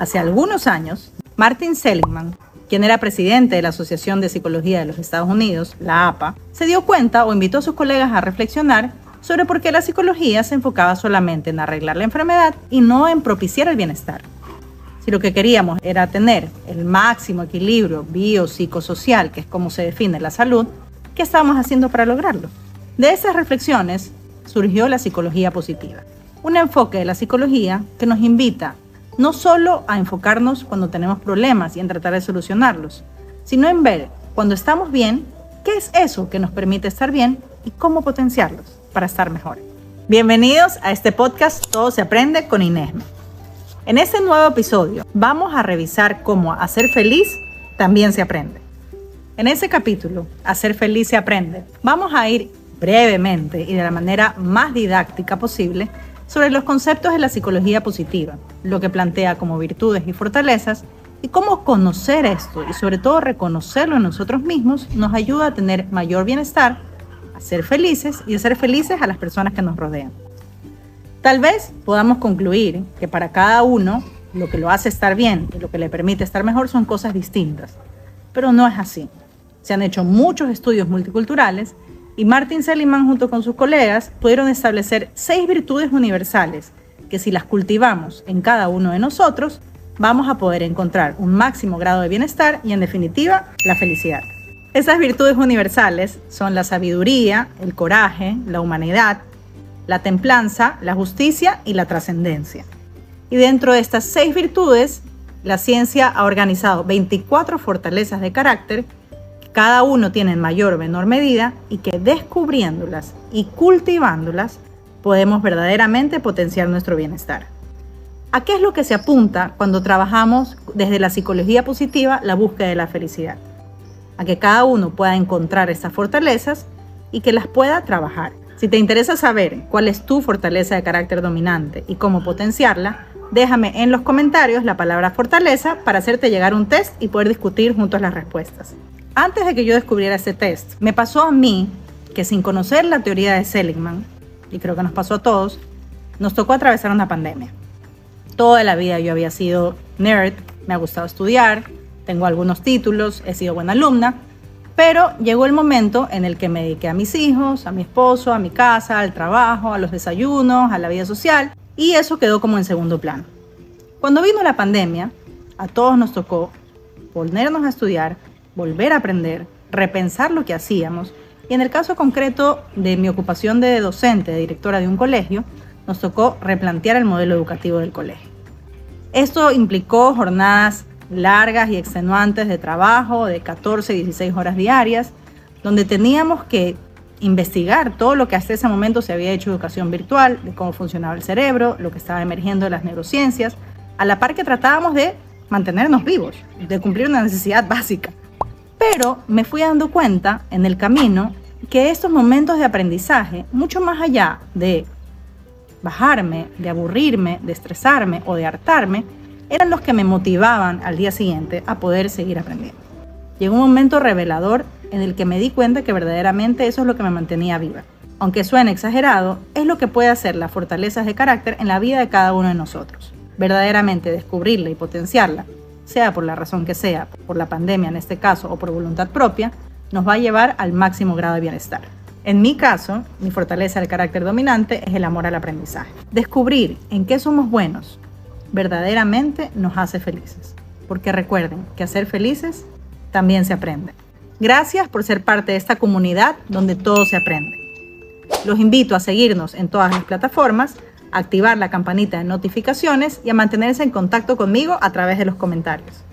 Hace algunos años, Martin Seligman, quien era presidente de la Asociación de Psicología de los Estados Unidos, la APA, se dio cuenta o invitó a sus colegas a reflexionar sobre por qué la psicología se enfocaba solamente en arreglar la enfermedad y no en propiciar el bienestar. Si lo que queríamos era tener el máximo equilibrio biopsicosocial, que es como se define la salud, ¿qué estábamos haciendo para lograrlo? De esas reflexiones surgió la psicología positiva, un enfoque de la psicología que nos invita no solo a enfocarnos cuando tenemos problemas y en tratar de solucionarlos, sino en ver cuando estamos bien, qué es eso que nos permite estar bien y cómo potenciarlos para estar mejor. Bienvenidos a este podcast Todo se aprende con Inésme. En este nuevo episodio vamos a revisar cómo hacer feliz también se aprende. En este capítulo, Hacer feliz se aprende, vamos a ir brevemente y de la manera más didáctica posible sobre los conceptos de la psicología positiva, lo que plantea como virtudes y fortalezas y cómo conocer esto y sobre todo reconocerlo en nosotros mismos nos ayuda a tener mayor bienestar, a ser felices y a ser felices a las personas que nos rodean. Tal vez podamos concluir que para cada uno lo que lo hace estar bien y lo que le permite estar mejor son cosas distintas, pero no es así. Se han hecho muchos estudios multiculturales y Martin Seligman junto con sus colegas pudieron establecer seis virtudes universales que si las cultivamos en cada uno de nosotros, vamos a poder encontrar un máximo grado de bienestar y en definitiva la felicidad. Esas virtudes universales son la sabiduría, el coraje, la humanidad, la templanza, la justicia y la trascendencia. Y dentro de estas seis virtudes, la ciencia ha organizado 24 fortalezas de carácter, cada uno tiene en mayor o menor medida, y que descubriéndolas y cultivándolas, podemos verdaderamente potenciar nuestro bienestar. ¿A qué es lo que se apunta cuando trabajamos desde la psicología positiva la búsqueda de la felicidad? A que cada uno pueda encontrar estas fortalezas y que las pueda trabajar. Si te interesa saber cuál es tu fortaleza de carácter dominante y cómo potenciarla, déjame en los comentarios la palabra fortaleza para hacerte llegar un test y poder discutir juntos las respuestas. Antes de que yo descubriera este test, me pasó a mí que sin conocer la teoría de Seligman, y creo que nos pasó a todos, nos tocó atravesar una pandemia. Toda la vida yo había sido nerd, me ha gustado estudiar, tengo algunos títulos, he sido buena alumna, pero llegó el momento en el que me dediqué a mis hijos, a mi esposo, a mi casa, al trabajo, a los desayunos, a la vida social, y eso quedó como en segundo plano. Cuando vino la pandemia, a todos nos tocó ponernos a estudiar, volver a aprender, repensar lo que hacíamos, y en el caso concreto de mi ocupación de docente, de directora de un colegio, nos tocó replantear el modelo educativo del colegio. Esto implicó jornadas largas y extenuantes de trabajo de 14, 16 horas diarias, donde teníamos que investigar todo lo que hasta ese momento se había hecho educación virtual, de cómo funcionaba el cerebro, lo que estaba emergiendo de las neurociencias, a la par que tratábamos de mantenernos vivos, de cumplir una necesidad básica. Pero me fui dando cuenta en el camino que estos momentos de aprendizaje, mucho más allá de bajarme, de aburrirme, de estresarme o de hartarme, eran los que me motivaban al día siguiente a poder seguir aprendiendo. Llegó un momento revelador en el que me di cuenta que verdaderamente eso es lo que me mantenía viva. Aunque suene exagerado, es lo que puede hacer las fortalezas de carácter en la vida de cada uno de nosotros. Verdaderamente descubrirla y potenciarla, sea por la razón que sea, por la pandemia en este caso o por voluntad propia, nos va a llevar al máximo grado de bienestar. En mi caso, mi fortaleza del carácter dominante es el amor al aprendizaje. Descubrir en qué somos buenos, verdaderamente nos hace felices. Porque recuerden que hacer felices también se aprende. Gracias por ser parte de esta comunidad donde todo se aprende. Los invito a seguirnos en todas las plataformas, activar la campanita de notificaciones y a mantenerse en contacto conmigo a través de los comentarios.